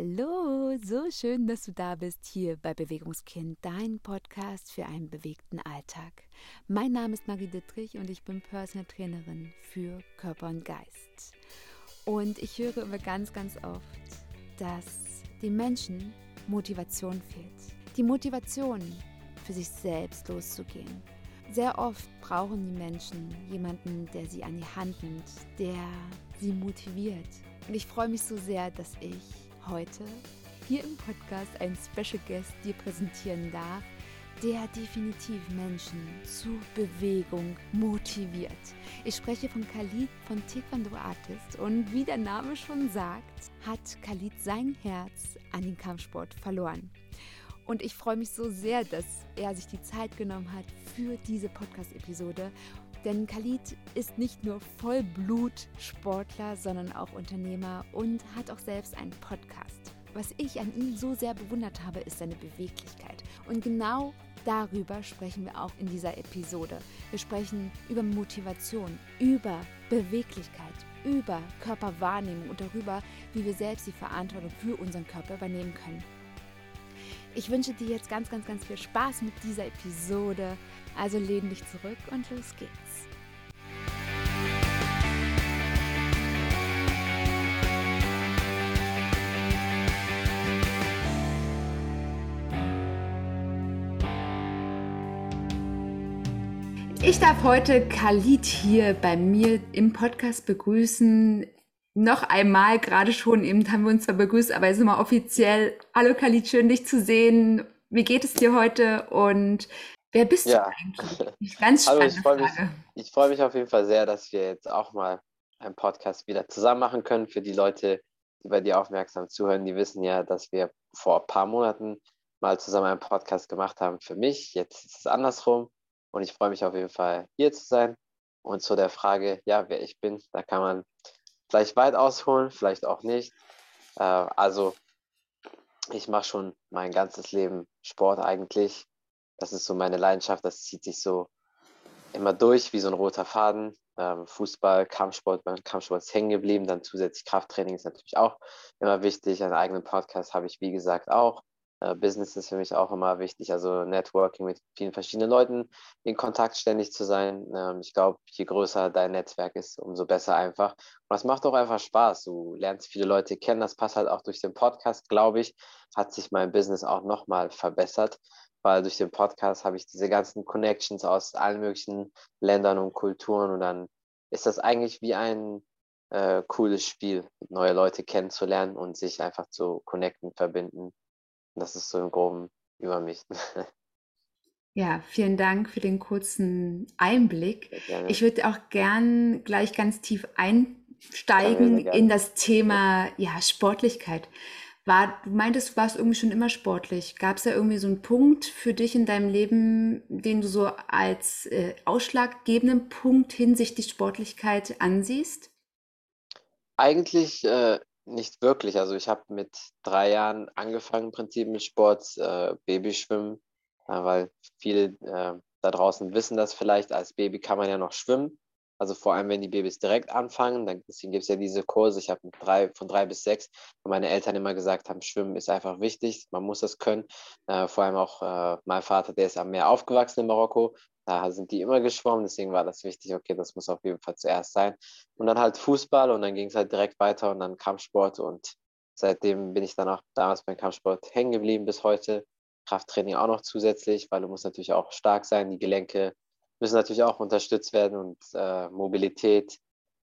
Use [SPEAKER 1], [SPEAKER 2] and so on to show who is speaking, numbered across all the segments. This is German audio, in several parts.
[SPEAKER 1] Hallo, so schön, dass du da bist hier bei Bewegungskind, dein Podcast für einen bewegten Alltag. Mein Name ist Marie Dittrich und ich bin Personal Trainerin für Körper und Geist. Und ich höre immer ganz, ganz oft, dass den Menschen Motivation fehlt. Die Motivation, für sich selbst loszugehen. Sehr oft brauchen die Menschen jemanden, der sie an die Hand nimmt, der sie motiviert. Und ich freue mich so sehr, dass ich heute hier im Podcast einen Special Guest dir präsentieren darf, der definitiv Menschen zu Bewegung motiviert. Ich spreche von Khalid von Taekwondo Artist und wie der Name schon sagt, hat Khalid sein Herz an den Kampfsport verloren. Und ich freue mich so sehr, dass er sich die Zeit genommen hat für diese Podcast-Episode. Denn Khalid ist nicht nur Vollblut-Sportler, sondern auch Unternehmer und hat auch selbst einen Podcast. Was ich an ihm so sehr bewundert habe, ist seine Beweglichkeit. Und genau darüber sprechen wir auch in dieser Episode. Wir sprechen über Motivation, über Beweglichkeit, über Körperwahrnehmung und darüber, wie wir selbst die Verantwortung für unseren Körper übernehmen können. Ich wünsche dir jetzt ganz, ganz, ganz viel Spaß mit dieser Episode. Also lehn dich zurück und los geht's. Ich darf heute Khalid hier bei mir im Podcast begrüßen noch einmal, gerade schon, eben haben wir uns zwar begrüßt, aber jetzt mal offiziell. Hallo Khalid, schön dich zu sehen. Wie geht es dir heute und wer bist ja. du eigentlich?
[SPEAKER 2] Ganz Hallo, ich freue mich, ich freue mich auf jeden Fall sehr, dass wir jetzt auch mal einen Podcast wieder zusammen machen können. Für die Leute, die bei dir aufmerksam zuhören, die wissen ja, dass wir vor ein paar Monaten mal zusammen einen Podcast gemacht haben für mich. Jetzt ist es andersrum und ich freue mich auf jeden Fall hier zu sein. Und zu der Frage, ja, wer ich bin, da kann man vielleicht weit ausholen, vielleicht auch nicht. Äh, also ich mache schon mein ganzes Leben Sport eigentlich. Das ist so meine Leidenschaft, das zieht sich so immer durch wie so ein roter Faden. Ähm, Fußball, Kampfsport, beim Kampfsport ist hängen geblieben, dann zusätzlich Krafttraining ist natürlich auch immer wichtig. Einen eigenen Podcast habe ich, wie gesagt, auch. Äh, Business ist für mich auch immer wichtig, also Networking mit vielen verschiedenen Leuten in Kontakt ständig zu sein. Ähm, ich glaube, je größer dein Netzwerk ist, umso besser einfach. Und das macht auch einfach Spaß. Du lernst viele Leute kennen. Das passt halt auch durch den Podcast, glaube ich, hat sich mein Business auch nochmal verbessert, weil durch den Podcast habe ich diese ganzen Connections aus allen möglichen Ländern und Kulturen und dann ist das eigentlich wie ein äh, cooles Spiel, neue Leute kennenzulernen und sich einfach zu connecten, verbinden das ist so im Groben über mich.
[SPEAKER 1] Ja, vielen Dank für den kurzen Einblick. Ich würde auch gern gleich ganz tief einsteigen in das Thema ja, Sportlichkeit. War, du meintest, du warst irgendwie schon immer sportlich. Gab es da irgendwie so einen Punkt für dich in deinem Leben, den du so als äh, ausschlaggebenden Punkt hinsichtlich Sportlichkeit ansiehst?
[SPEAKER 2] Eigentlich äh, nicht wirklich. Also ich habe mit drei Jahren angefangen im Prinzip mit Sport, äh, Babyschwimmen, äh, weil viele äh, da draußen wissen das vielleicht, als Baby kann man ja noch schwimmen. Also vor allem, wenn die Babys direkt anfangen, dann deswegen gibt es ja diese Kurse. Ich habe drei, von drei bis sechs, wo meine Eltern immer gesagt haben, Schwimmen ist einfach wichtig, man muss das können. Äh, vor allem auch äh, mein Vater, der ist am Meer aufgewachsen in Marokko. Da sind die immer geschwommen, deswegen war das wichtig, okay, das muss auf jeden Fall zuerst sein. Und dann halt Fußball und dann ging es halt direkt weiter und dann Kampfsport und seitdem bin ich dann auch damals beim Kampfsport hängen geblieben bis heute. Krafttraining auch noch zusätzlich, weil du musst natürlich auch stark sein, die Gelenke müssen natürlich auch unterstützt werden und äh, Mobilität,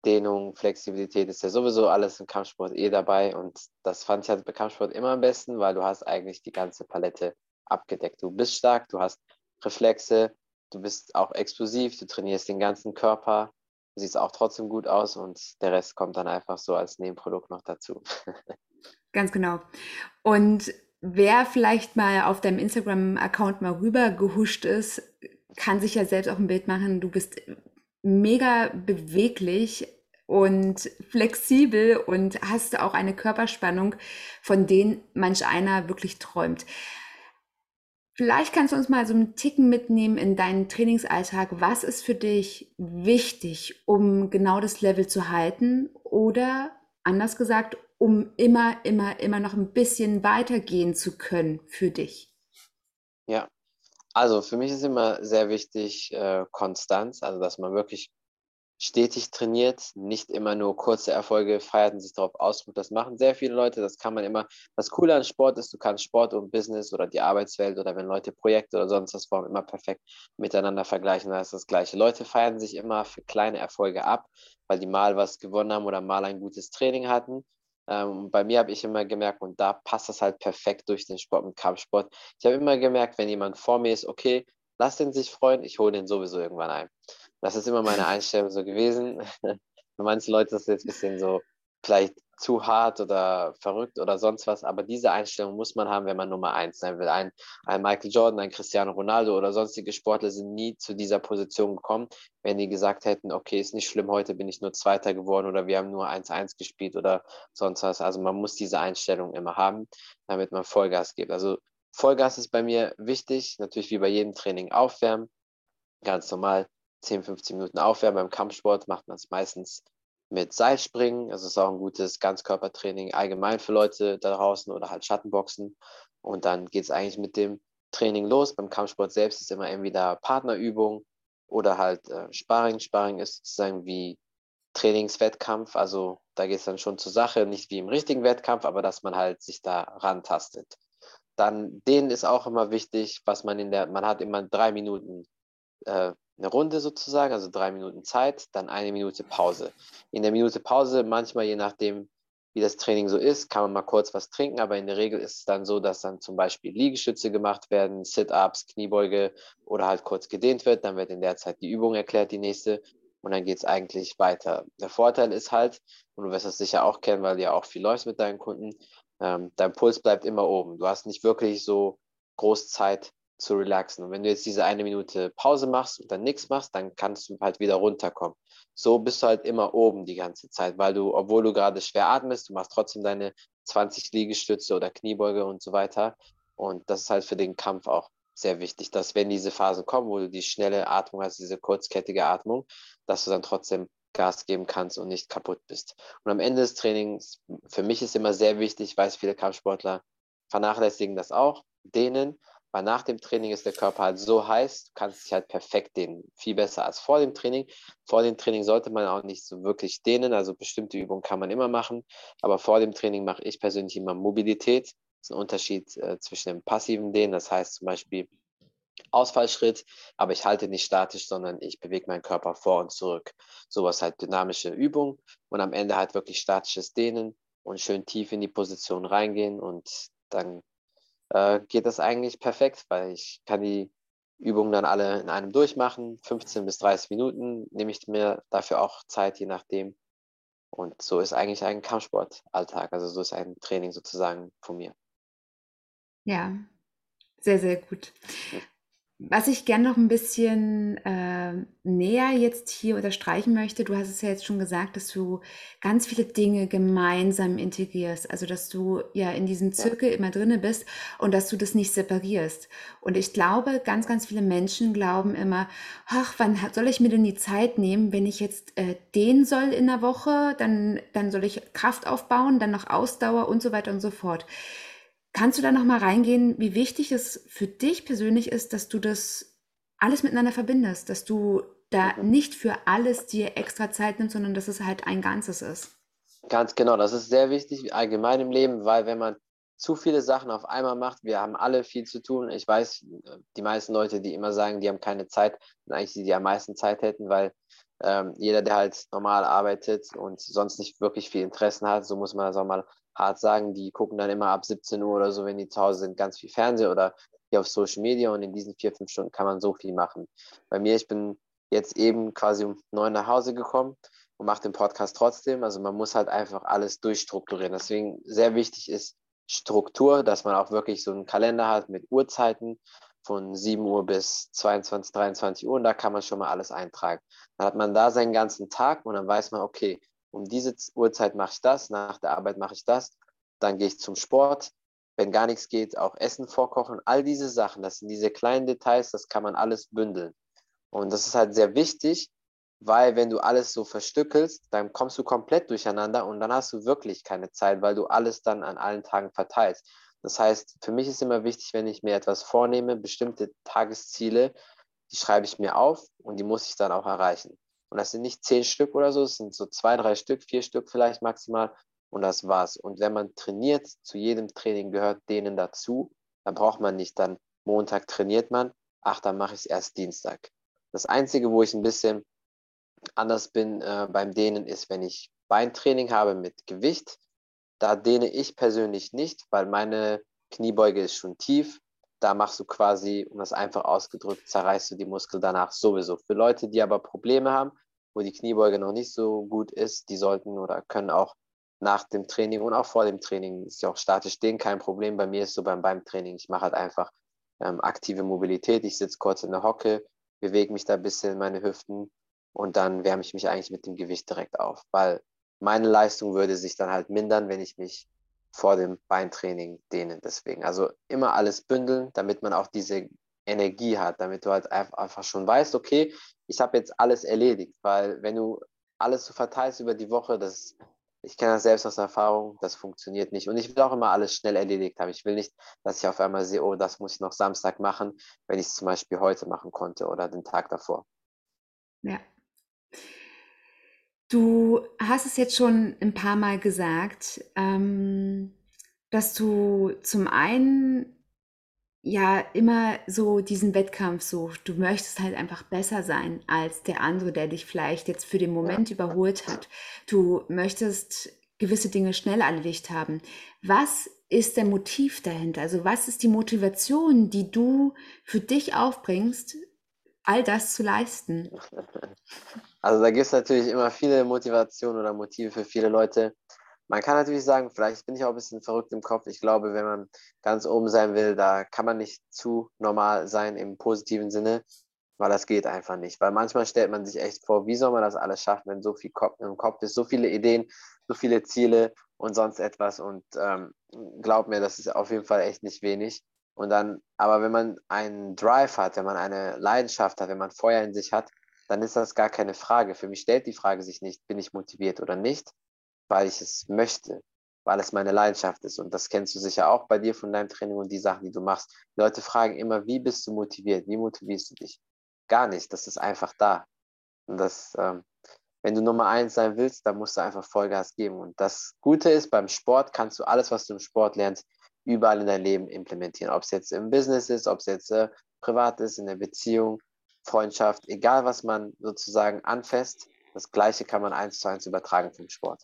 [SPEAKER 2] Dehnung, Flexibilität ist ja sowieso alles im Kampfsport eh dabei und das fand ich halt bei Kampfsport immer am besten, weil du hast eigentlich die ganze Palette abgedeckt. Du bist stark, du hast Reflexe, du bist auch explosiv, du trainierst den ganzen Körper, du siehst auch trotzdem gut aus und der Rest kommt dann einfach so als Nebenprodukt noch dazu.
[SPEAKER 1] Ganz genau. Und wer vielleicht mal auf deinem Instagram-Account mal rüber gehuscht ist, kann sich ja selbst auch ein Bild machen, du bist mega beweglich und flexibel und hast auch eine Körperspannung, von denen manch einer wirklich träumt. Vielleicht kannst du uns mal so einen Ticken mitnehmen in deinen Trainingsalltag. Was ist für dich wichtig, um genau das Level zu halten? Oder anders gesagt, um immer, immer, immer noch ein bisschen weitergehen zu können für dich?
[SPEAKER 2] Ja, also für mich ist immer sehr wichtig äh, Konstanz, also dass man wirklich stetig trainiert, nicht immer nur kurze Erfolge feiert und sich darauf ausruht. Das machen sehr viele Leute, das kann man immer. Das Coole an Sport ist, du kannst Sport und Business oder die Arbeitswelt oder wenn Leute Projekte oder sonst was formen, immer perfekt miteinander vergleichen. Da ist das Gleiche. Leute feiern sich immer für kleine Erfolge ab, weil die mal was gewonnen haben oder mal ein gutes Training hatten. Ähm, bei mir habe ich immer gemerkt, und da passt das halt perfekt durch den Sport mit Kampfsport. Ich habe immer gemerkt, wenn jemand vor mir ist, okay, lass den sich freuen, ich hole den sowieso irgendwann ein. Das ist immer meine Einstellung so gewesen. Für manche Leute ist es jetzt ein bisschen so vielleicht zu hart oder verrückt oder sonst was, aber diese Einstellung muss man haben, wenn man Nummer eins sein will. Ein, ein Michael Jordan, ein Cristiano Ronaldo oder sonstige Sportler sind nie zu dieser Position gekommen, wenn die gesagt hätten, okay, ist nicht schlimm, heute bin ich nur Zweiter geworden oder wir haben nur 1-1 gespielt oder sonst was. Also man muss diese Einstellung immer haben, damit man Vollgas gibt. Also Vollgas ist bei mir wichtig, natürlich wie bei jedem Training aufwärmen, ganz normal 10, 15 Minuten aufwärmen. Beim Kampfsport macht man es meistens mit Seilspringen. Das ist auch ein gutes Ganzkörpertraining allgemein für Leute da draußen oder halt Schattenboxen. Und dann geht es eigentlich mit dem Training los. Beim Kampfsport selbst ist immer entweder Partnerübung oder halt äh, Sparring. Sparring ist sozusagen wie Trainingswettkampf. Also da geht es dann schon zur Sache, nicht wie im richtigen Wettkampf, aber dass man halt sich da rantastet. Dann denen ist auch immer wichtig, was man in der, man hat immer drei Minuten äh, eine Runde sozusagen, also drei Minuten Zeit, dann eine Minute Pause. In der Minute Pause, manchmal je nachdem, wie das Training so ist, kann man mal kurz was trinken, aber in der Regel ist es dann so, dass dann zum Beispiel Liegestütze gemacht werden, Sit-Ups, Kniebeuge oder halt kurz gedehnt wird. Dann wird in der Zeit die Übung erklärt, die nächste, und dann geht es eigentlich weiter. Der Vorteil ist halt, und du wirst das sicher auch kennen, weil du ja auch viel läufst mit deinen Kunden, ähm, dein Puls bleibt immer oben. Du hast nicht wirklich so groß Zeit zu relaxen. Und wenn du jetzt diese eine Minute Pause machst und dann nichts machst, dann kannst du halt wieder runterkommen. So bist du halt immer oben die ganze Zeit, weil du, obwohl du gerade schwer atmest, du machst trotzdem deine 20 Liegestütze oder Kniebeuge und so weiter. Und das ist halt für den Kampf auch sehr wichtig, dass wenn diese Phasen kommen, wo du die schnelle Atmung hast, diese kurzkettige Atmung, dass du dann trotzdem Gas geben kannst und nicht kaputt bist. Und am Ende des Trainings, für mich ist immer sehr wichtig, ich weiß, viele Kampfsportler vernachlässigen das auch, denen, weil nach dem Training ist der Körper halt so heiß, du kannst dich halt perfekt dehnen. Viel besser als vor dem Training. Vor dem Training sollte man auch nicht so wirklich dehnen. Also bestimmte Übungen kann man immer machen. Aber vor dem Training mache ich persönlich immer Mobilität. Das ist ein Unterschied äh, zwischen dem passiven Dehnen. Das heißt zum Beispiel Ausfallschritt, aber ich halte nicht statisch, sondern ich bewege meinen Körper vor und zurück. Sowas halt dynamische Übung und am Ende halt wirklich statisches Dehnen und schön tief in die Position reingehen und dann äh, geht das eigentlich perfekt, weil ich kann die Übungen dann alle in einem durchmachen. 15 bis 30 Minuten nehme ich mir dafür auch Zeit, je nachdem. Und so ist eigentlich ein Kampfsportalltag. Also so ist ein Training sozusagen von mir.
[SPEAKER 1] Ja, sehr, sehr gut. Was ich gerne noch ein bisschen äh, näher jetzt hier unterstreichen möchte, du hast es ja jetzt schon gesagt, dass du ganz viele Dinge gemeinsam integrierst, also dass du ja in diesem Zirkel immer drinne bist und dass du das nicht separierst. Und ich glaube, ganz, ganz viele Menschen glauben immer, ach, wann soll ich mir denn die Zeit nehmen, wenn ich jetzt äh, den soll in der Woche, dann, dann soll ich Kraft aufbauen, dann noch Ausdauer und so weiter und so fort. Kannst du da noch mal reingehen, wie wichtig es für dich persönlich ist, dass du das alles miteinander verbindest, dass du da mhm. nicht für alles dir extra Zeit nimmst, sondern dass es halt ein Ganzes ist?
[SPEAKER 2] Ganz genau, das ist sehr wichtig allgemein im Leben, weil wenn man zu viele Sachen auf einmal macht, wir haben alle viel zu tun. Ich weiß, die meisten Leute, die immer sagen, die haben keine Zeit, sind eigentlich die, die am meisten Zeit hätten, weil ähm, jeder, der halt normal arbeitet und sonst nicht wirklich viel Interessen hat, so muss man das auch mal hart sagen, die gucken dann immer ab 17 Uhr oder so, wenn die zu Hause sind, ganz viel Fernsehen oder hier auf Social Media und in diesen vier, fünf Stunden kann man so viel machen. Bei mir, ich bin jetzt eben quasi um neun nach Hause gekommen und mache den Podcast trotzdem. Also man muss halt einfach alles durchstrukturieren. Deswegen sehr wichtig ist Struktur, dass man auch wirklich so einen Kalender hat mit Uhrzeiten von 7 Uhr bis 22, 23 Uhr und da kann man schon mal alles eintragen. Dann hat man da seinen ganzen Tag und dann weiß man, okay, um diese Uhrzeit mache ich das, nach der Arbeit mache ich das, dann gehe ich zum Sport. Wenn gar nichts geht, auch Essen vorkochen. All diese Sachen, das sind diese kleinen Details, das kann man alles bündeln. Und das ist halt sehr wichtig, weil wenn du alles so verstückelst, dann kommst du komplett durcheinander und dann hast du wirklich keine Zeit, weil du alles dann an allen Tagen verteilst. Das heißt, für mich ist immer wichtig, wenn ich mir etwas vornehme, bestimmte Tagesziele, die schreibe ich mir auf und die muss ich dann auch erreichen. Und das sind nicht zehn Stück oder so, es sind so zwei, drei Stück, vier Stück vielleicht maximal und das war's. Und wenn man trainiert, zu jedem Training gehört denen dazu, dann braucht man nicht dann Montag trainiert man, ach, dann mache ich es erst Dienstag. Das Einzige, wo ich ein bisschen anders bin äh, beim Dehnen, ist, wenn ich Beintraining habe mit Gewicht. Da dehne ich persönlich nicht, weil meine Kniebeuge ist schon tief. Da machst du quasi, um das einfach ausgedrückt, zerreißt du die Muskel danach sowieso. Für Leute, die aber Probleme haben, wo die Kniebeuge noch nicht so gut ist, die sollten oder können auch nach dem Training und auch vor dem Training, ist ja auch statisch stehen, kein Problem. Bei mir ist so beim, beim Training, ich mache halt einfach ähm, aktive Mobilität. Ich sitze kurz in der Hocke, bewege mich da ein bisschen meine Hüften und dann wärme ich mich eigentlich mit dem Gewicht direkt auf, weil meine Leistung würde sich dann halt mindern, wenn ich mich vor dem Beintraining dehne. Deswegen, also immer alles bündeln, damit man auch diese Energie hat, damit du halt einfach schon weißt, okay, ich habe jetzt alles erledigt, weil wenn du alles so verteilst über die Woche, das, ich kenne das selbst aus Erfahrung, das funktioniert nicht. Und ich will auch immer alles schnell erledigt haben. Ich will nicht, dass ich auf einmal sehe, oh, das muss ich noch Samstag machen, wenn ich es zum Beispiel heute machen konnte oder den Tag davor.
[SPEAKER 1] Ja, Du hast es jetzt schon ein paar Mal gesagt, ähm, dass du zum einen ja immer so diesen Wettkampf suchst. Du möchtest halt einfach besser sein als der andere, der dich vielleicht jetzt für den Moment überholt hat. Du möchtest gewisse Dinge schnell erledigt haben. Was ist der Motiv dahinter? Also was ist die Motivation, die du für dich aufbringst, all das zu leisten?
[SPEAKER 2] Also da gibt es natürlich immer viele Motivationen oder Motive für viele Leute. Man kann natürlich sagen, vielleicht bin ich auch ein bisschen verrückt im Kopf. Ich glaube, wenn man ganz oben sein will, da kann man nicht zu normal sein im positiven Sinne, weil das geht einfach nicht. Weil manchmal stellt man sich echt vor, wie soll man das alles schaffen, wenn so viel Kopf im Kopf ist, so viele Ideen, so viele Ziele und sonst etwas. Und ähm, glaub mir, das ist auf jeden Fall echt nicht wenig. Und dann, aber wenn man einen Drive hat, wenn man eine Leidenschaft hat, wenn man Feuer in sich hat, dann ist das gar keine Frage. Für mich stellt die Frage sich nicht, bin ich motiviert oder nicht, weil ich es möchte, weil es meine Leidenschaft ist. Und das kennst du sicher auch bei dir von deinem Training und die Sachen, die du machst. Die Leute fragen immer, wie bist du motiviert? Wie motivierst du dich? Gar nicht. Das ist einfach da. Und das, ähm, wenn du Nummer eins sein willst, dann musst du einfach Vollgas geben. Und das Gute ist, beim Sport kannst du alles, was du im Sport lernst, überall in dein Leben implementieren. Ob es jetzt im Business ist, ob es jetzt äh, privat ist, in der Beziehung, Freundschaft, egal was man sozusagen anfasst, das Gleiche kann man eins zu eins übertragen vom Sport.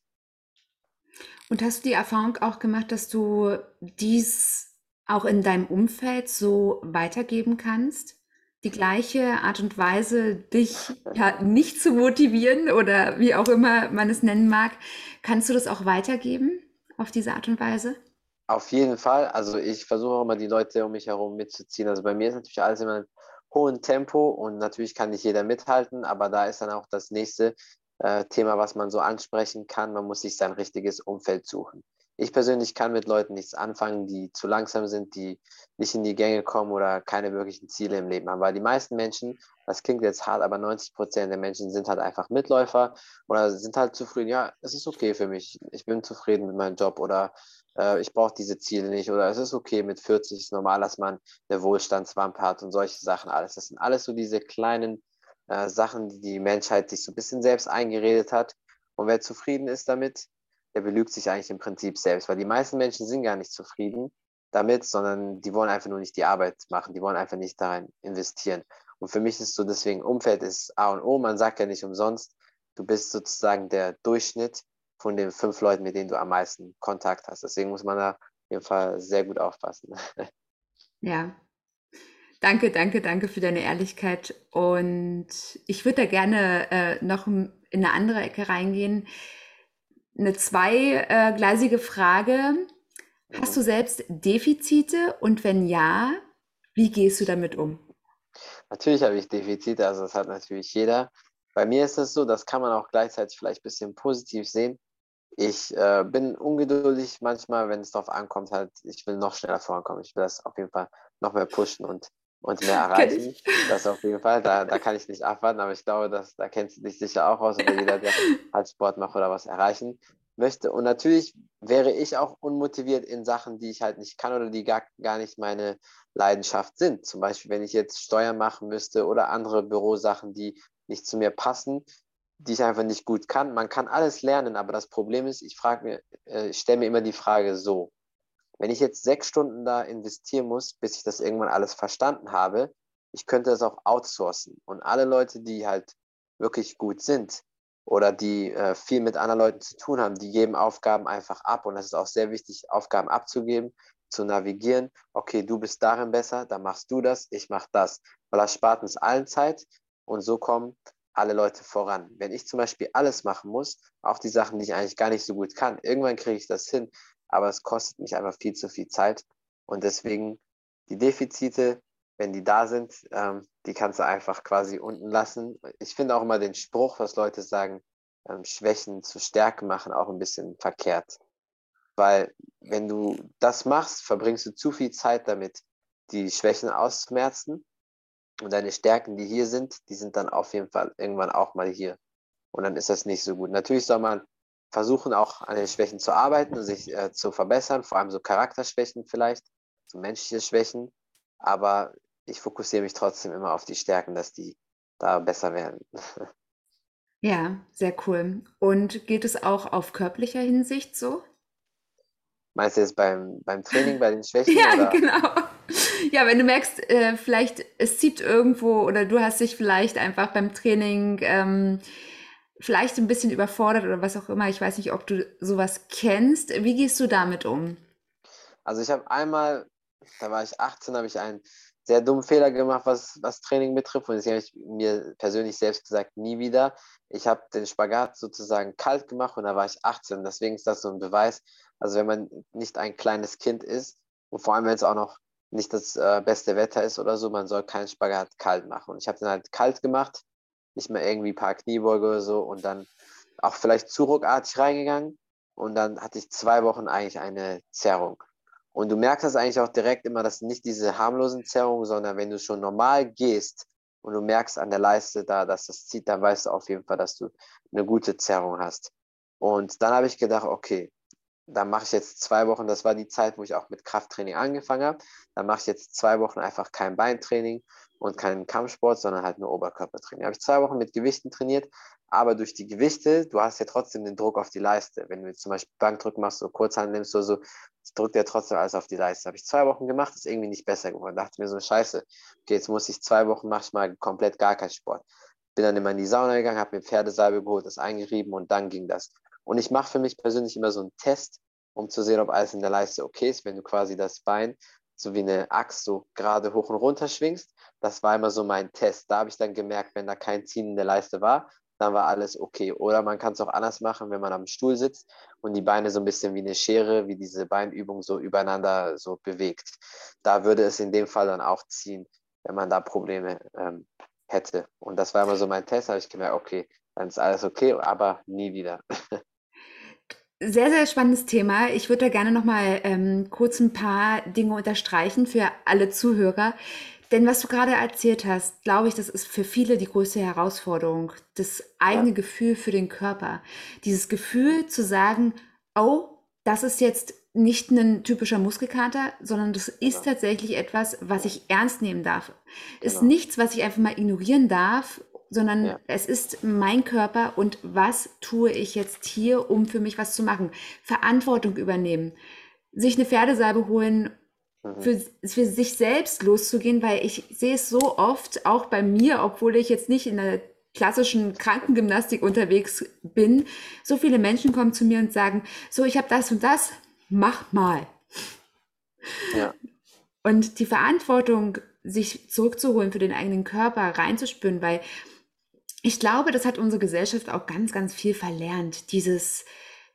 [SPEAKER 1] Und hast du die Erfahrung auch gemacht, dass du dies auch in deinem Umfeld so weitergeben kannst? Die gleiche Art und Weise, dich ja nicht zu motivieren oder wie auch immer man es nennen mag, kannst du das auch weitergeben auf diese Art und Weise?
[SPEAKER 2] Auf jeden Fall. Also ich versuche auch immer die Leute um mich herum mitzuziehen. Also bei mir ist natürlich alles immer hohen Tempo und natürlich kann nicht jeder mithalten, aber da ist dann auch das nächste äh, Thema, was man so ansprechen kann. Man muss sich sein richtiges Umfeld suchen. Ich persönlich kann mit Leuten nichts anfangen, die zu langsam sind, die nicht in die Gänge kommen oder keine wirklichen Ziele im Leben haben. Weil die meisten Menschen, das klingt jetzt hart, aber 90 Prozent der Menschen sind halt einfach Mitläufer oder sind halt zufrieden. Ja, es ist okay für mich. Ich bin zufrieden mit meinem Job oder äh, ich brauche diese Ziele nicht oder es ist okay, mit 40 ist normal, dass man eine Wohlstandswampe hat und solche Sachen alles. Das sind alles so diese kleinen äh, Sachen, die die Menschheit sich so ein bisschen selbst eingeredet hat. Und wer zufrieden ist damit, der belügt sich eigentlich im Prinzip selbst, weil die meisten Menschen sind gar nicht zufrieden damit, sondern die wollen einfach nur nicht die Arbeit machen, die wollen einfach nicht darin investieren. Und für mich ist so deswegen Umfeld ist A und O. Man sagt ja nicht umsonst, du bist sozusagen der Durchschnitt von den fünf Leuten, mit denen du am meisten Kontakt hast. Deswegen muss man da auf jeden Fall sehr gut aufpassen.
[SPEAKER 1] Ja. Danke, danke, danke für deine Ehrlichkeit. Und ich würde da gerne äh, noch in eine andere Ecke reingehen. Eine zweigleisige Frage. Hast du selbst Defizite und wenn ja, wie gehst du damit um?
[SPEAKER 2] Natürlich habe ich Defizite, also das hat natürlich jeder. Bei mir ist es so, das kann man auch gleichzeitig vielleicht ein bisschen positiv sehen. Ich äh, bin ungeduldig manchmal, wenn es darauf ankommt, halt, ich will noch schneller vorankommen. Ich will das auf jeden Fall noch mehr pushen. Und und mehr erreichen. Das auf jeden Fall. Da, da kann ich nicht abwarten, aber ich glaube, dass, da kennst du dich sicher auch aus oder jeder, der halt Sport macht oder was erreichen möchte. Und natürlich wäre ich auch unmotiviert in Sachen, die ich halt nicht kann oder die gar, gar nicht meine Leidenschaft sind. Zum Beispiel, wenn ich jetzt Steuern machen müsste oder andere Bürosachen, die nicht zu mir passen, die ich einfach nicht gut kann. Man kann alles lernen, aber das Problem ist, ich frage mir, äh, ich stelle mir immer die Frage so, wenn ich jetzt sechs Stunden da investieren muss, bis ich das irgendwann alles verstanden habe, ich könnte das auch outsourcen. Und alle Leute, die halt wirklich gut sind oder die äh, viel mit anderen Leuten zu tun haben, die geben Aufgaben einfach ab. Und das ist auch sehr wichtig, Aufgaben abzugeben, zu navigieren. Okay, du bist darin besser, dann machst du das, ich mach das. Weil das spart uns allen Zeit und so kommen alle Leute voran. Wenn ich zum Beispiel alles machen muss, auch die Sachen, die ich eigentlich gar nicht so gut kann, irgendwann kriege ich das hin, aber es kostet mich einfach viel zu viel Zeit. Und deswegen die Defizite, wenn die da sind, ähm, die kannst du einfach quasi unten lassen. Ich finde auch immer den Spruch, was Leute sagen, ähm, Schwächen zu Stärken machen, auch ein bisschen verkehrt. Weil wenn du das machst, verbringst du zu viel Zeit damit, die Schwächen auszumerzen. Und deine Stärken, die hier sind, die sind dann auf jeden Fall irgendwann auch mal hier. Und dann ist das nicht so gut. Natürlich soll man versuchen auch an den Schwächen zu arbeiten und sich äh, zu verbessern, vor allem so Charakterschwächen vielleicht, so menschliche Schwächen. Aber ich fokussiere mich trotzdem immer auf die Stärken, dass die da besser werden.
[SPEAKER 1] Ja, sehr cool. Und geht es auch auf körperlicher Hinsicht so?
[SPEAKER 2] Meinst du jetzt beim, beim Training, bei den Schwächen?
[SPEAKER 1] ja, oder? genau. Ja, wenn du merkst, äh, vielleicht es zieht irgendwo oder du hast dich vielleicht einfach beim Training ähm, vielleicht ein bisschen überfordert oder was auch immer. Ich weiß nicht, ob du sowas kennst. Wie gehst du damit um?
[SPEAKER 2] Also ich habe einmal, da war ich 18, habe ich einen sehr dummen Fehler gemacht, was, was Training betrifft. Und das habe ich mir persönlich selbst gesagt, nie wieder. Ich habe den Spagat sozusagen kalt gemacht und da war ich 18. Deswegen ist das so ein Beweis. Also wenn man nicht ein kleines Kind ist und vor allem, wenn es auch noch nicht das äh, beste Wetter ist oder so, man soll keinen Spagat kalt machen. Und ich habe den halt kalt gemacht nicht mehr irgendwie ein paar Kniebeuge oder so und dann auch vielleicht zu ruckartig reingegangen und dann hatte ich zwei Wochen eigentlich eine Zerrung. Und du merkst das eigentlich auch direkt immer, dass nicht diese harmlosen Zerrungen, sondern wenn du schon normal gehst und du merkst an der Leiste da, dass das zieht, dann weißt du auf jeden Fall, dass du eine gute Zerrung hast. Und dann habe ich gedacht, okay, dann mache ich jetzt zwei Wochen, das war die Zeit, wo ich auch mit Krafttraining angefangen habe, dann mache ich jetzt zwei Wochen einfach kein Beintraining und keinen Kampfsport, sondern halt nur Oberkörpertraining. Habe ich zwei Wochen mit Gewichten trainiert, aber durch die Gewichte, du hast ja trotzdem den Druck auf die Leiste. Wenn du zum Beispiel Bankdrück machst, so Kurzhand nimmst oder so, drückt ja trotzdem alles auf die Leiste. Habe ich zwei Wochen gemacht, ist irgendwie nicht besser geworden. Dachte mir so, scheiße, okay, jetzt muss ich zwei Wochen, mache ich mal komplett gar keinen Sport. Bin dann immer in die Sauna gegangen, habe mir Pferdesalbe geholt, das eingerieben und dann ging das. Und ich mache für mich persönlich immer so einen Test, um zu sehen, ob alles in der Leiste okay ist, wenn du quasi das Bein so wie eine Axt so gerade hoch und runter schwingst. Das war immer so mein Test. Da habe ich dann gemerkt, wenn da kein Ziehen in der Leiste war, dann war alles okay. Oder man kann es auch anders machen, wenn man am Stuhl sitzt und die Beine so ein bisschen wie eine Schere, wie diese Beinübung so übereinander so bewegt. Da würde es in dem Fall dann auch ziehen, wenn man da Probleme ähm, hätte. Und das war immer so mein Test, habe ich gemerkt, okay, dann ist alles okay, aber nie wieder.
[SPEAKER 1] Sehr, sehr spannendes Thema. Ich würde da gerne noch mal ähm, kurz ein paar Dinge unterstreichen für alle Zuhörer. Denn was du gerade erzählt hast, glaube ich, das ist für viele die größte Herausforderung. Das eigene ja. Gefühl für den Körper. Dieses Gefühl zu sagen, oh, das ist jetzt nicht ein typischer Muskelkater, sondern das ist ja. tatsächlich etwas, was ich ernst nehmen darf. Genau. Ist nichts, was ich einfach mal ignorieren darf sondern ja. es ist mein Körper und was tue ich jetzt hier, um für mich was zu machen? Verantwortung übernehmen, sich eine Pferdesalbe holen. Für, für sich selbst loszugehen, weil ich sehe es so oft, auch bei mir, obwohl ich jetzt nicht in der klassischen Krankengymnastik unterwegs bin, so viele Menschen kommen zu mir und sagen, so, ich habe das und das, mach mal. Ja. Und die Verantwortung, sich zurückzuholen für den eigenen Körper, reinzuspüren, weil ich glaube, das hat unsere Gesellschaft auch ganz, ganz viel verlernt. Dieses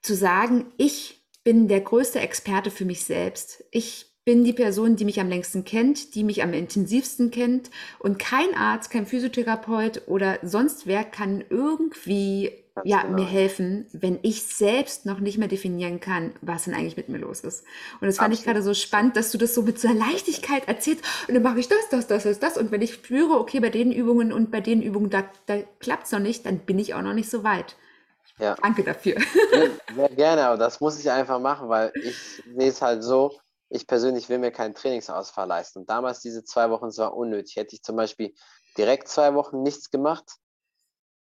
[SPEAKER 1] zu sagen, ich bin der größte Experte für mich selbst. Ich bin die Person, die mich am längsten kennt, die mich am intensivsten kennt und kein Arzt, kein Physiotherapeut oder sonst wer kann irgendwie ja, genau. mir helfen, wenn ich selbst noch nicht mehr definieren kann, was denn eigentlich mit mir los ist. Und das fand Absolut. ich gerade so spannend, dass du das so mit so einer Leichtigkeit erzählst und dann mache ich das, das, das, das, das und wenn ich spüre, okay, bei den Übungen und bei den Übungen, da, da klappt es noch nicht, dann bin ich auch noch nicht so weit. Ja. Danke dafür.
[SPEAKER 2] Sehr, sehr gerne, aber das muss ich einfach machen, weil ich sehe es halt so, ich persönlich will mir keinen Trainingsausfall leisten. Und damals diese zwei Wochen, es war unnötig. Hätte ich zum Beispiel direkt zwei Wochen nichts gemacht,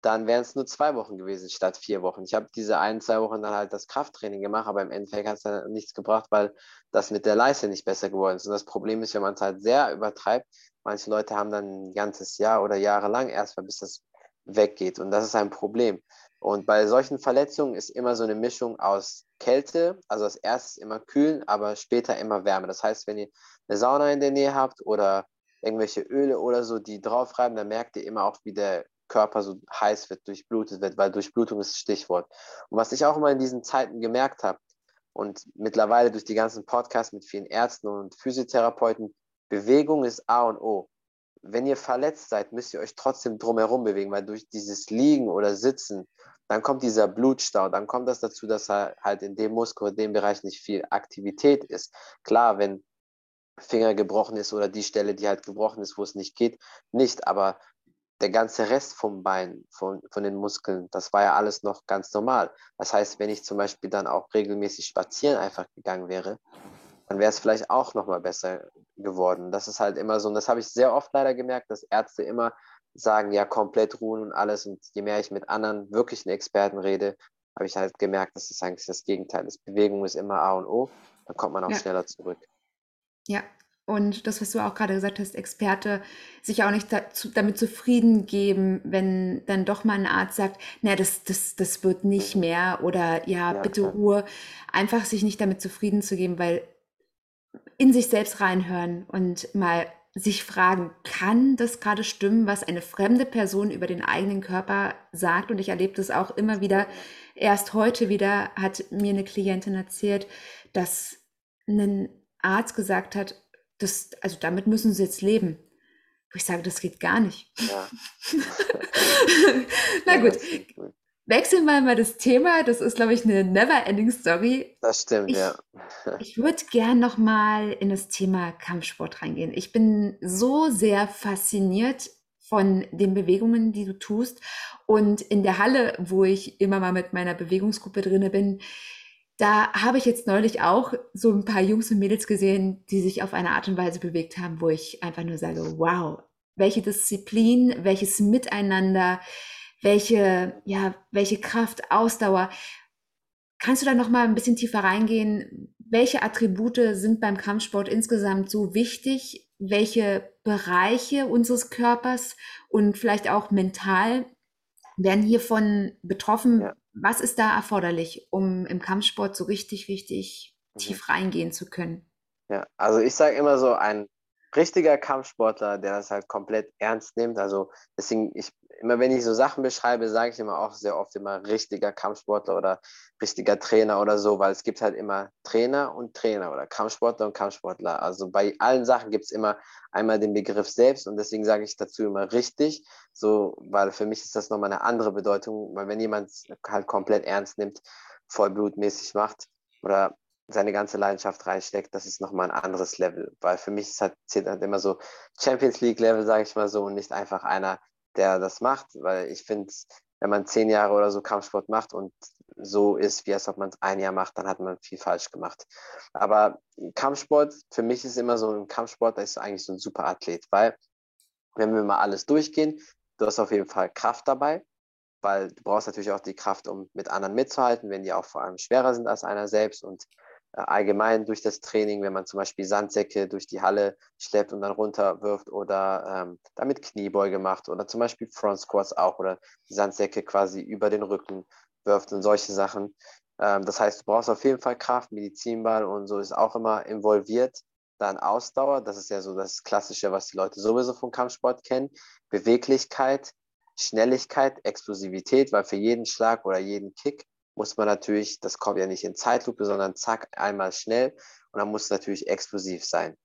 [SPEAKER 2] dann wären es nur zwei Wochen gewesen statt vier Wochen. Ich habe diese ein, zwei Wochen dann halt das Krafttraining gemacht, aber im Endeffekt hat es dann nichts gebracht, weil das mit der Leiste nicht besser geworden ist. Und das Problem ist, wenn man es halt sehr übertreibt, manche Leute haben dann ein ganzes Jahr oder jahrelang erstmal, bis das weggeht. Und das ist ein Problem. Und bei solchen Verletzungen ist immer so eine Mischung aus Kälte, also als erstes immer kühlen, aber später immer Wärme. Das heißt, wenn ihr eine Sauna in der Nähe habt oder irgendwelche Öle oder so, die draufreiben, dann merkt ihr immer auch, wie der Körper so heiß wird, durchblutet wird, weil Durchblutung ist das Stichwort. Und was ich auch immer in diesen Zeiten gemerkt habe und mittlerweile durch die ganzen Podcasts mit vielen Ärzten und Physiotherapeuten, Bewegung ist A und O. Wenn ihr verletzt seid, müsst ihr euch trotzdem drumherum bewegen, weil durch dieses Liegen oder Sitzen dann kommt dieser Blutstau, dann kommt das dazu, dass halt in dem Muskel, in dem Bereich nicht viel Aktivität ist. Klar, wenn Finger gebrochen ist oder die Stelle, die halt gebrochen ist, wo es nicht geht, nicht, aber der ganze Rest vom Bein, von, von den Muskeln, das war ja alles noch ganz normal. Das heißt, wenn ich zum Beispiel dann auch regelmäßig spazieren einfach gegangen wäre, dann wäre es vielleicht auch nochmal besser geworden. Das ist halt immer so, und das habe ich sehr oft leider gemerkt, dass Ärzte immer sagen, ja, komplett ruhen und alles. Und je mehr ich mit anderen wirklichen Experten rede, habe ich halt gemerkt, dass es eigentlich das Gegenteil ist. Bewegung ist immer A und O, dann kommt man auch ja. schneller zurück.
[SPEAKER 1] Ja, und das, was du auch gerade gesagt hast, Experte sich auch nicht dazu, damit zufrieden geben, wenn dann doch mal ein Arzt sagt, na, das, das, das wird nicht mehr oder ja, ja bitte klar. Ruhe. Einfach sich nicht damit zufrieden zu geben, weil in sich selbst reinhören und mal sich fragen, kann das gerade stimmen, was eine fremde Person über den eigenen Körper sagt? Und ich erlebe das auch immer wieder. Erst heute wieder hat mir eine Klientin erzählt, dass ein Arzt gesagt hat, das, also damit müssen sie jetzt leben. Wo ich sage, das geht gar nicht. Ja. Na gut, wechseln wir mal das Thema. Das ist, glaube ich, eine never-ending Story.
[SPEAKER 2] Das stimmt,
[SPEAKER 1] ich,
[SPEAKER 2] ja.
[SPEAKER 1] ich würde gern noch mal in das Thema Kampfsport reingehen. Ich bin so sehr fasziniert von den Bewegungen, die du tust. Und in der Halle, wo ich immer mal mit meiner Bewegungsgruppe drinne bin, da habe ich jetzt neulich auch so ein paar Jungs und Mädels gesehen, die sich auf eine Art und Weise bewegt haben, wo ich einfach nur sage, wow, welche Disziplin, welches Miteinander, welche, ja, welche Kraft, Ausdauer. Kannst du da noch mal ein bisschen tiefer reingehen? Welche Attribute sind beim Kampfsport insgesamt so wichtig? Welche Bereiche unseres Körpers und vielleicht auch mental werden hiervon betroffen? Ja. Was ist da erforderlich, um im Kampfsport so richtig, richtig mhm. tief reingehen zu können?
[SPEAKER 2] Ja, also ich sage immer so, ein richtiger Kampfsportler, der das halt komplett ernst nimmt. Also deswegen, ich immer wenn ich so Sachen beschreibe, sage ich immer auch sehr oft immer richtiger Kampfsportler oder richtiger Trainer oder so, weil es gibt halt immer Trainer und Trainer oder Kampfsportler und Kampfsportler. Also bei allen Sachen gibt es immer einmal den Begriff selbst und deswegen sage ich dazu immer richtig, so, weil für mich ist das nochmal eine andere Bedeutung, weil wenn jemand halt komplett ernst nimmt, vollblutmäßig macht oder seine ganze Leidenschaft reinsteckt, das ist nochmal ein anderes Level. Weil für mich ist halt, zählt halt immer so Champions League Level, sage ich mal so, und nicht einfach einer, der das macht, weil ich finde, wenn man zehn Jahre oder so Kampfsport macht und so ist, wie als ob man es ein Jahr macht, dann hat man viel falsch gemacht. Aber Kampfsport, für mich ist immer so ein Kampfsport, da ist eigentlich so ein super Athlet, weil wenn wir mal alles durchgehen, du hast auf jeden Fall Kraft dabei, weil du brauchst natürlich auch die Kraft, um mit anderen mitzuhalten, wenn die auch vor allem schwerer sind als einer selbst und allgemein durch das Training, wenn man zum Beispiel Sandsäcke durch die Halle schleppt und dann runterwirft oder ähm, damit Kniebeuge macht oder zum Beispiel Front Squats auch oder die Sandsäcke quasi über den Rücken wirft und solche Sachen. Ähm, das heißt, du brauchst auf jeden Fall Kraft, Medizinball und so ist auch immer involviert. Dann Ausdauer, das ist ja so das Klassische, was die Leute sowieso vom Kampfsport kennen. Beweglichkeit, Schnelligkeit, Explosivität, weil für jeden Schlag oder jeden Kick muss man natürlich, das kommt ja nicht in Zeitlupe, sondern zack, einmal schnell und dann muss es natürlich explosiv sein.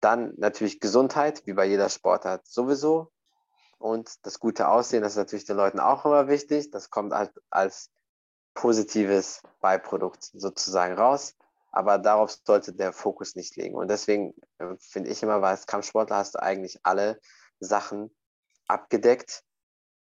[SPEAKER 2] Dann natürlich Gesundheit, wie bei jeder Sportart sowieso. Und das gute Aussehen, das ist natürlich den Leuten auch immer wichtig. Das kommt halt als positives Beiprodukt sozusagen raus. Aber darauf sollte der Fokus nicht liegen. Und deswegen äh, finde ich immer, weil als Kampfsportler hast du eigentlich alle Sachen abgedeckt,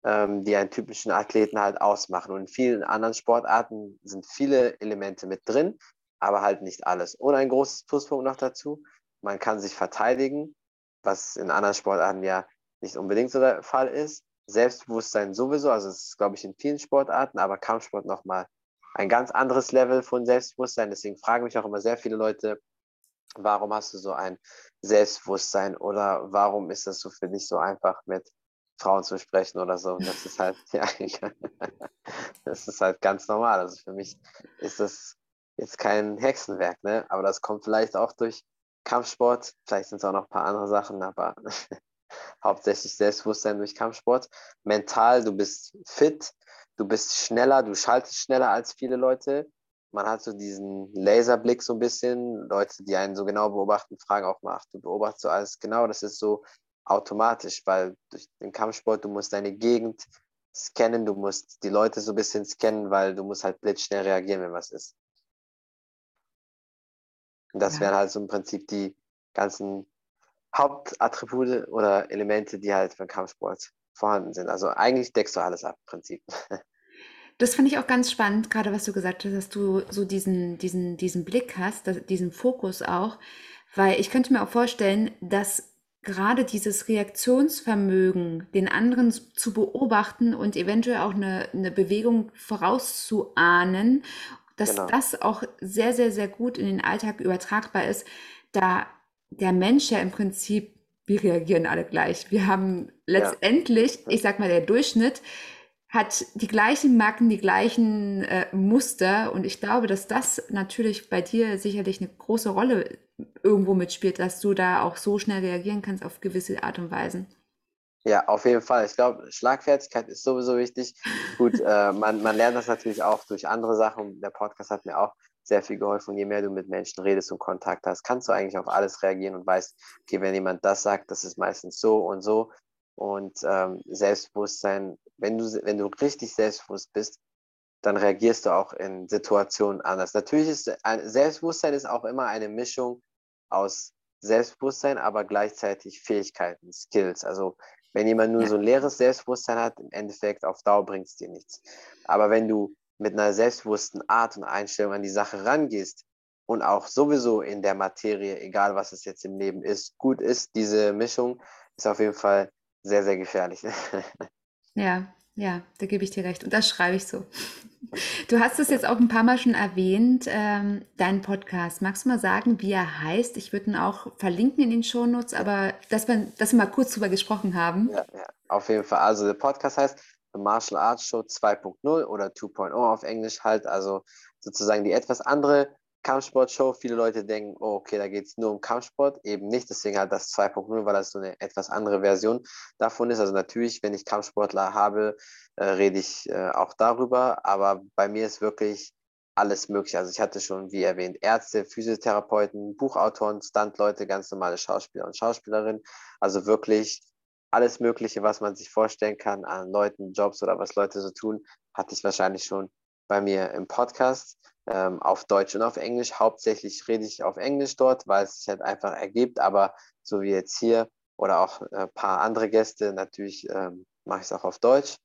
[SPEAKER 2] ähm, die einen typischen Athleten halt ausmachen. Und in vielen anderen Sportarten sind viele Elemente mit drin, aber halt nicht alles. Und ein großes Pluspunkt noch dazu, man kann sich verteidigen, was in anderen Sportarten ja nicht unbedingt so der Fall ist. Selbstbewusstsein sowieso, also es ist, glaube ich, in vielen Sportarten, aber Kampfsport nochmal ein ganz anderes Level von Selbstbewusstsein. Deswegen fragen mich auch immer sehr viele Leute, warum hast du so ein Selbstbewusstsein oder warum ist das so für dich so einfach mit Frauen zu sprechen oder so. Und das ist halt, ja, das ist halt ganz normal. Also für mich ist das jetzt kein Hexenwerk, ne? Aber das kommt vielleicht auch durch Kampfsport. Vielleicht sind es auch noch ein paar andere Sachen, aber hauptsächlich Selbstbewusstsein durch Kampfsport. Mental, du bist fit, du bist schneller, du schaltest schneller als viele Leute. Man hat so diesen Laserblick so ein bisschen. Leute, die einen so genau beobachten, fragen auch mal, ach, du beobachtest so alles genau. Das ist so automatisch, weil durch den Kampfsport, du musst deine Gegend scannen, du musst die Leute so ein bisschen scannen, weil du musst halt blitzschnell reagieren, wenn was ist. Und das ja. wären halt so im Prinzip die ganzen Hauptattribute oder Elemente, die halt beim Kampfsport vorhanden sind. Also eigentlich deckst du alles ab im Prinzip.
[SPEAKER 1] Das fand ich auch ganz spannend, gerade was du gesagt hast, dass du so diesen, diesen, diesen Blick hast, diesen Fokus auch, weil ich könnte mir auch vorstellen, dass gerade dieses Reaktionsvermögen, den anderen zu beobachten und eventuell auch eine, eine Bewegung vorauszuahnen, dass genau. das auch sehr, sehr, sehr gut in den Alltag übertragbar ist, da der Mensch ja im Prinzip, wir reagieren alle gleich. Wir haben letztendlich, ja. ich sag mal, der Durchschnitt hat die gleichen Marken, die gleichen äh, Muster. Und ich glaube, dass das natürlich bei dir sicherlich eine große Rolle irgendwo mitspielt, dass du da auch so schnell reagieren kannst auf gewisse Art und Weisen.
[SPEAKER 2] Ja, auf jeden Fall. Ich glaube, Schlagfertigkeit ist sowieso wichtig. Gut, äh, man, man lernt das natürlich auch durch andere Sachen. Der Podcast hat mir auch sehr viel geholfen. Je mehr du mit Menschen redest und Kontakt hast, kannst du eigentlich auf alles reagieren und weißt, okay, wenn jemand das sagt, das ist meistens so und so. Und ähm, Selbstbewusstsein, wenn du, wenn du richtig selbstbewusst bist, dann reagierst du auch in Situationen anders. Natürlich ist ein, Selbstbewusstsein ist auch immer eine Mischung aus Selbstbewusstsein, aber gleichzeitig Fähigkeiten, Skills. Also wenn jemand nur so ein leeres Selbstbewusstsein hat, im Endeffekt auf Dauer bringt es dir nichts. Aber wenn du mit einer selbstbewussten Art und Einstellung an die Sache rangehst und auch sowieso in der Materie, egal was es jetzt im Leben ist, gut ist, diese Mischung ist auf jeden Fall sehr, sehr gefährlich.
[SPEAKER 1] ja, ja, da gebe ich dir recht. Und das schreibe ich so. Du hast es jetzt auch ein paar Mal schon erwähnt, ähm, deinen Podcast. Magst du mal sagen, wie er heißt? Ich würde ihn auch verlinken in den Shownotes, aber dass wir, dass wir mal kurz drüber gesprochen haben.
[SPEAKER 2] Ja, ja, auf jeden Fall. Also der Podcast heißt The Martial Arts Show 2.0 oder 2.0 auf Englisch halt. Also sozusagen die etwas andere Kampfsportshow. Viele Leute denken, oh, okay, da geht es nur um Kampfsport. Eben nicht, deswegen halt das 2.0, weil das so eine etwas andere Version davon ist. Also natürlich, wenn ich Kampfsportler habe, äh, rede ich äh, auch darüber. Aber bei mir ist wirklich alles möglich. Also ich hatte schon, wie erwähnt, Ärzte, Physiotherapeuten, Buchautoren, Stuntleute, ganz normale Schauspieler und Schauspielerinnen. Also wirklich alles Mögliche, was man sich vorstellen kann an Leuten, Jobs oder was Leute so tun, hatte ich wahrscheinlich schon bei mir im Podcast ähm, auf Deutsch und auf Englisch. Hauptsächlich rede ich auf Englisch dort, weil es sich halt einfach ergibt, aber so wie jetzt hier oder auch ein paar andere Gäste, natürlich ähm, mache ich es auch auf Deutsch.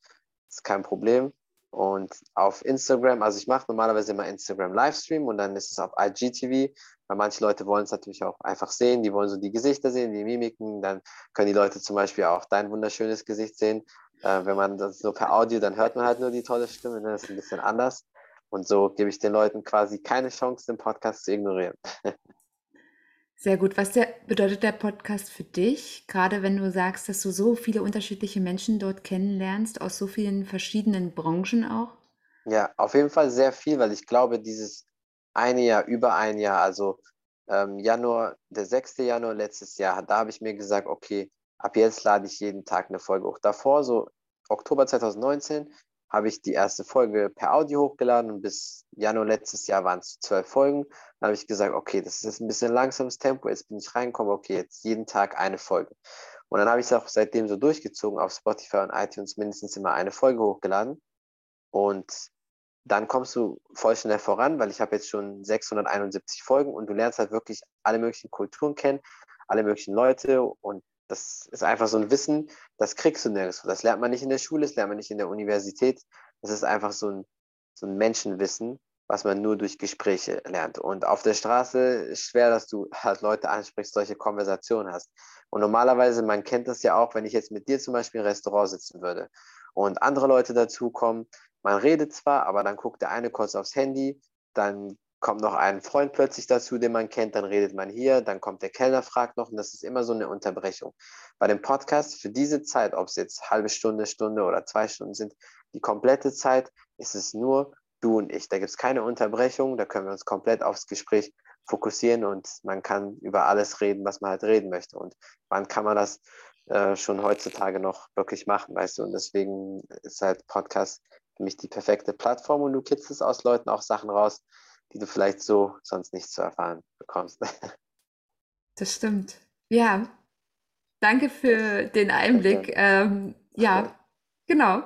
[SPEAKER 2] Ist kein Problem. Und auf Instagram, also ich mache normalerweise immer Instagram Livestream und dann ist es auf IGTV, weil manche Leute wollen es natürlich auch einfach sehen, die wollen so die Gesichter sehen, die Mimiken, dann können die Leute zum Beispiel auch dein wunderschönes Gesicht sehen. Äh, wenn man das nur per Audio, dann hört man halt nur die tolle Stimme, das ist ein bisschen anders. Und so gebe ich den Leuten quasi keine Chance, den Podcast zu ignorieren.
[SPEAKER 1] Sehr gut. Was der, bedeutet der Podcast für dich? Gerade wenn du sagst, dass du so viele unterschiedliche Menschen dort kennenlernst, aus so vielen verschiedenen Branchen auch?
[SPEAKER 2] Ja, auf jeden Fall sehr viel, weil ich glaube, dieses eine Jahr, über ein Jahr, also ähm, Januar, der 6. Januar letztes Jahr, da habe ich mir gesagt, okay, ab jetzt lade ich jeden Tag eine Folge hoch. Davor, so Oktober 2019, habe ich die erste Folge per Audio hochgeladen und bis Januar letztes Jahr waren es zwölf Folgen. Dann habe ich gesagt, okay, das ist jetzt ein bisschen langsames Tempo, jetzt bin ich reingekommen, okay, jetzt jeden Tag eine Folge. Und dann habe ich es auch seitdem so durchgezogen, auf Spotify und iTunes mindestens immer eine Folge hochgeladen. Und dann kommst du voll schnell voran, weil ich habe jetzt schon 671 Folgen und du lernst halt wirklich alle möglichen Kulturen kennen, alle möglichen Leute und das ist einfach so ein Wissen, das kriegst du nirgendwo. Das lernt man nicht in der Schule, das lernt man nicht in der Universität. Das ist einfach so ein, so ein Menschenwissen, was man nur durch Gespräche lernt. Und auf der Straße ist schwer, dass du halt Leute ansprichst, solche Konversationen hast. Und normalerweise, man kennt das ja auch, wenn ich jetzt mit dir zum Beispiel im Restaurant sitzen würde und andere Leute dazukommen. Man redet zwar, aber dann guckt der eine kurz aufs Handy, dann kommt noch ein Freund plötzlich dazu, den man kennt, dann redet man hier, dann kommt der Kellner, fragt noch und das ist immer so eine Unterbrechung. Bei dem Podcast für diese Zeit, ob es jetzt halbe Stunde, Stunde oder zwei Stunden sind, die komplette Zeit ist es nur du und ich. Da gibt es keine Unterbrechung, da können wir uns komplett aufs Gespräch fokussieren und man kann über alles reden, was man halt reden möchte. Und wann kann man das äh, schon heutzutage noch wirklich machen, weißt du? Und deswegen ist halt Podcast für mich die perfekte Plattform und du kitzelst aus Leuten auch Sachen raus, die du vielleicht so sonst nicht zu erfahren bekommst.
[SPEAKER 1] Das stimmt. Ja, danke für den Einblick. Ähm, ja, genau.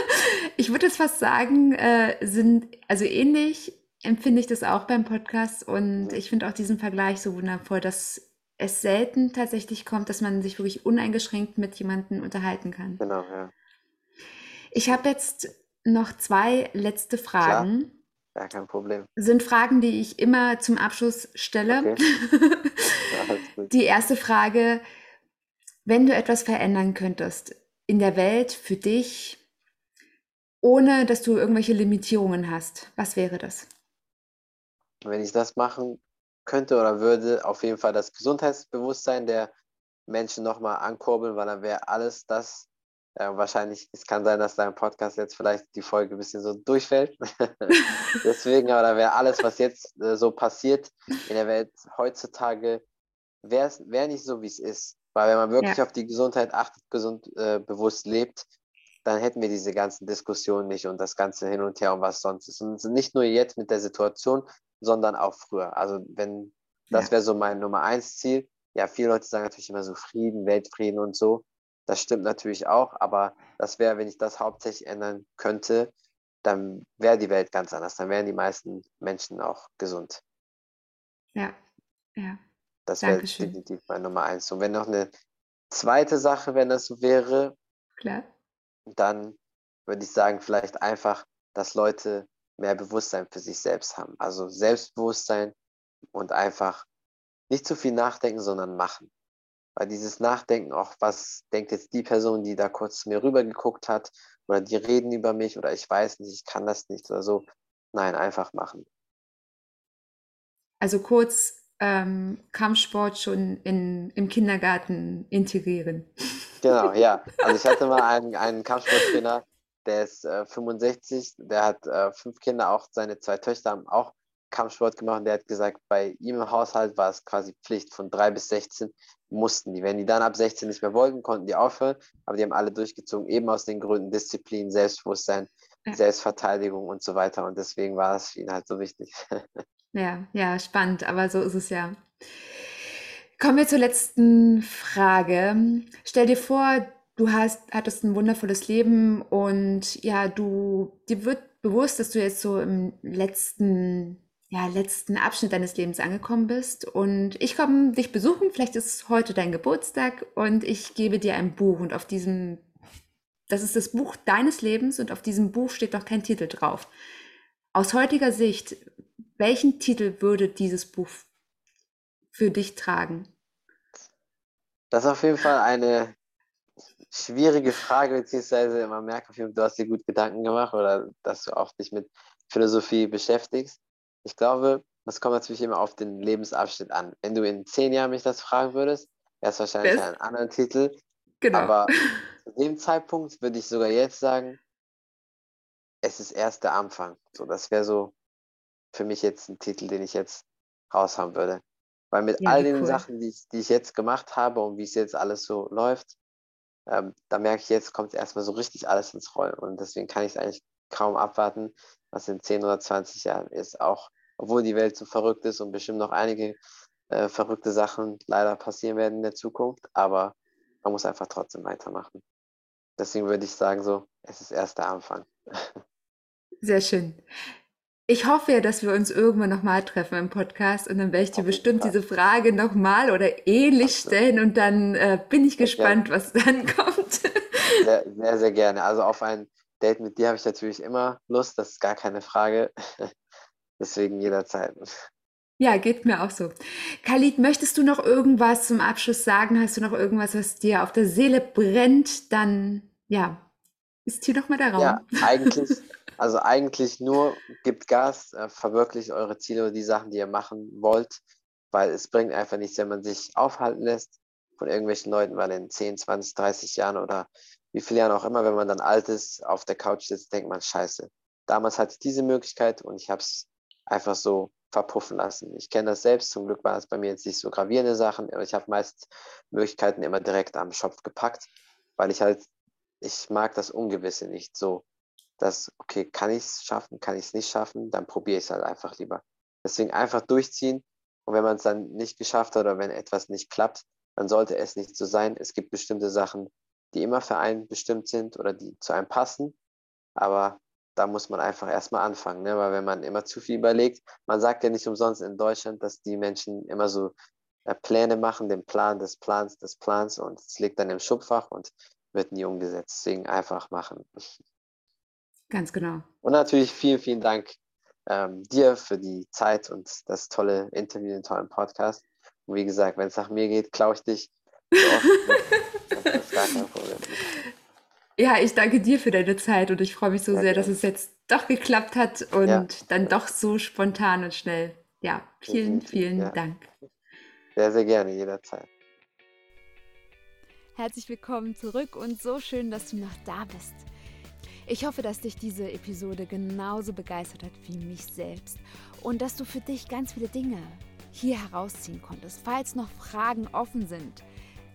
[SPEAKER 1] ich würde jetzt fast sagen, äh, sind also ähnlich empfinde ich das auch beim Podcast und ich finde auch diesen Vergleich so wundervoll, dass es selten tatsächlich kommt, dass man sich wirklich uneingeschränkt mit jemandem unterhalten kann.
[SPEAKER 2] Genau, ja.
[SPEAKER 1] Ich habe jetzt noch zwei letzte Fragen.
[SPEAKER 2] Klar. Ja, kein Problem.
[SPEAKER 1] Sind Fragen, die ich immer zum Abschluss stelle. Okay. Ja, die erste Frage, wenn du etwas verändern könntest in der Welt für dich, ohne dass du irgendwelche Limitierungen hast, was wäre das?
[SPEAKER 2] Wenn ich das machen könnte oder würde, auf jeden Fall das Gesundheitsbewusstsein der Menschen nochmal ankurbeln, weil dann wäre alles das ja, wahrscheinlich, es kann sein, dass dein Podcast jetzt vielleicht die Folge ein bisschen so durchfällt. Deswegen, aber da wäre alles, was jetzt äh, so passiert in der Welt heutzutage, wäre wär nicht so, wie es ist. Weil wenn man wirklich ja. auf die Gesundheit achtet, gesund, äh, bewusst lebt, dann hätten wir diese ganzen Diskussionen nicht und das ganze Hin und Her und was sonst ist. Und nicht nur jetzt mit der Situation, sondern auch früher. Also wenn, das ja. wäre so mein Nummer eins Ziel. Ja, viele Leute sagen natürlich immer so Frieden, Weltfrieden und so. Das stimmt natürlich auch, aber das wäre, wenn ich das hauptsächlich ändern könnte, dann wäre die Welt ganz anders. Dann wären die meisten Menschen auch gesund.
[SPEAKER 1] Ja, ja.
[SPEAKER 2] Das wäre definitiv mein Nummer eins. Und wenn noch eine zweite Sache, wenn das so wäre,
[SPEAKER 1] Klar.
[SPEAKER 2] dann würde ich sagen, vielleicht einfach, dass Leute mehr Bewusstsein für sich selbst haben. Also Selbstbewusstsein und einfach nicht zu viel nachdenken, sondern machen. Weil dieses Nachdenken auch, was denkt jetzt die Person, die da kurz zu mir rübergeguckt hat, oder die reden über mich, oder ich weiß nicht, ich kann das nicht oder so. Nein, einfach machen.
[SPEAKER 1] Also kurz ähm, Kampfsport schon in, im Kindergarten integrieren.
[SPEAKER 2] Genau, ja. Also ich hatte mal einen, einen Kampfsporttrainer, der ist äh, 65, der hat äh, fünf Kinder, auch seine zwei Töchter haben auch Kampfsport gemacht. Und der hat gesagt, bei ihm im Haushalt war es quasi Pflicht von drei bis 16 mussten die. Wenn die dann ab 16 nicht mehr wollten, konnten die aufhören, aber die haben alle durchgezogen, eben aus den Gründen Disziplin, Selbstbewusstsein, ja. Selbstverteidigung und so weiter. Und deswegen war es für ihn halt so wichtig.
[SPEAKER 1] Ja, ja, spannend, aber so ist es ja. Kommen wir zur letzten Frage. Stell dir vor, du hast, hattest ein wundervolles Leben und ja, du, dir wird bewusst, dass du jetzt so im letzten ja, letzten Abschnitt deines Lebens angekommen bist. Und ich komme dich besuchen. Vielleicht ist heute dein Geburtstag und ich gebe dir ein Buch. Und auf diesem, das ist das Buch deines Lebens und auf diesem Buch steht noch kein Titel drauf. Aus heutiger Sicht, welchen Titel würde dieses Buch für dich tragen?
[SPEAKER 2] Das ist auf jeden Fall eine schwierige Frage, beziehungsweise man merkt auf jeden Fall, du hast dir gut Gedanken gemacht oder dass du auch dich mit Philosophie beschäftigst. Ich glaube, das kommt natürlich immer auf den Lebensabschnitt an. Wenn du in zehn Jahren mich das fragen würdest, wäre es wahrscheinlich Best. ein anderer Titel. Genau. Aber zu dem Zeitpunkt würde ich sogar jetzt sagen, es ist erst der Anfang. So, das wäre so für mich jetzt ein Titel, den ich jetzt raushauen würde. Weil mit ja, all den cool. Sachen, die ich, die ich jetzt gemacht habe und wie es jetzt alles so läuft, ähm, da merke ich jetzt, kommt erstmal so richtig alles ins Rollen. Und deswegen kann ich es eigentlich kaum abwarten, was in 10 oder 20 Jahren ist. Auch obwohl die Welt so verrückt ist und bestimmt noch einige äh, verrückte Sachen leider passieren werden in der Zukunft. Aber man muss einfach trotzdem weitermachen. Deswegen würde ich sagen, so, es ist erst der Anfang.
[SPEAKER 1] Sehr schön. Ich hoffe ja, dass wir uns irgendwann nochmal treffen im Podcast und dann werde ich dir bestimmt diese Frage nochmal oder ähnlich stellen und dann äh, bin ich gespannt, ja. was dann kommt.
[SPEAKER 2] Sehr, sehr, sehr gerne. Also auf ein Date mit dir habe ich natürlich immer Lust, das ist gar keine Frage. Deswegen jederzeit.
[SPEAKER 1] Ja, geht mir auch so. Khalid, möchtest du noch irgendwas zum Abschluss sagen? Hast du noch irgendwas, was dir auf der Seele brennt? Dann, ja, ist hier nochmal der Raum.
[SPEAKER 2] Ja, eigentlich, also eigentlich nur gibt Gas, äh, verwirklicht eure Ziele oder die Sachen, die ihr machen wollt, weil es bringt einfach nichts, wenn man sich aufhalten lässt von irgendwelchen Leuten, weil in 10, 20, 30 Jahren oder wie viele Jahren auch immer, wenn man dann alt ist, auf der Couch sitzt, denkt man, scheiße. Damals hatte ich diese Möglichkeit und ich habe es einfach so verpuffen lassen. Ich kenne das selbst, zum Glück waren es bei mir jetzt nicht so gravierende Sachen, aber ich habe meist Möglichkeiten immer direkt am Schopf gepackt, weil ich halt, ich mag das Ungewisse nicht so, dass, okay, kann ich es schaffen, kann ich es nicht schaffen, dann probiere ich es halt einfach lieber. Deswegen einfach durchziehen und wenn man es dann nicht geschafft hat oder wenn etwas nicht klappt, dann sollte es nicht so sein. Es gibt bestimmte Sachen, die immer für einen bestimmt sind oder die zu einem passen, aber da muss man einfach erstmal anfangen, ne? weil wenn man immer zu viel überlegt, man sagt ja nicht umsonst in Deutschland, dass die Menschen immer so äh, Pläne machen, den Plan des Plans des Plans und es liegt dann im Schubfach und wird nie umgesetzt. Deswegen einfach machen.
[SPEAKER 1] Ganz genau.
[SPEAKER 2] Und natürlich vielen, vielen Dank ähm, dir für die Zeit und das tolle Interview, den tollen Podcast. Und wie gesagt, wenn es nach mir geht, klaue ich dich. So oft, das ist gar kein Problem.
[SPEAKER 1] Ja, ich danke dir für deine Zeit und ich freue mich so sehr, sehr dass es jetzt doch geklappt hat und ja. dann doch so spontan und schnell. Ja, vielen, vielen ja. Dank.
[SPEAKER 2] Sehr, sehr gerne, jederzeit.
[SPEAKER 1] Herzlich willkommen zurück und so schön, dass du noch da bist. Ich hoffe, dass dich diese Episode genauso begeistert hat wie mich selbst und dass du für dich ganz viele Dinge hier herausziehen konntest. Falls noch Fragen offen sind,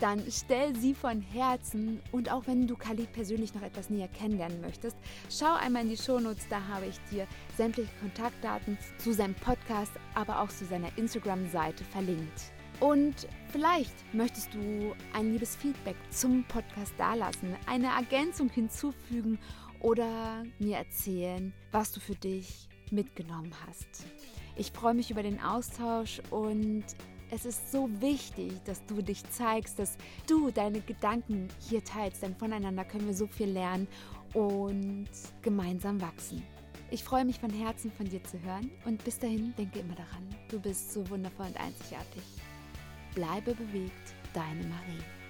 [SPEAKER 1] dann stell sie von Herzen und auch wenn du Khalid persönlich noch etwas näher kennenlernen möchtest, schau einmal in die Shownotes, da habe ich dir sämtliche Kontaktdaten zu seinem Podcast, aber auch zu seiner Instagram-Seite verlinkt. Und vielleicht möchtest du ein liebes Feedback zum Podcast dalassen, eine Ergänzung hinzufügen oder mir erzählen, was du für dich mitgenommen hast. Ich freue mich über den Austausch und es ist so wichtig, dass du dich zeigst, dass du deine Gedanken hier teilst, denn voneinander können wir so viel lernen und gemeinsam wachsen. Ich freue mich von Herzen von dir zu hören und bis dahin denke immer daran, du bist so wundervoll und einzigartig. Bleibe bewegt, deine Marie.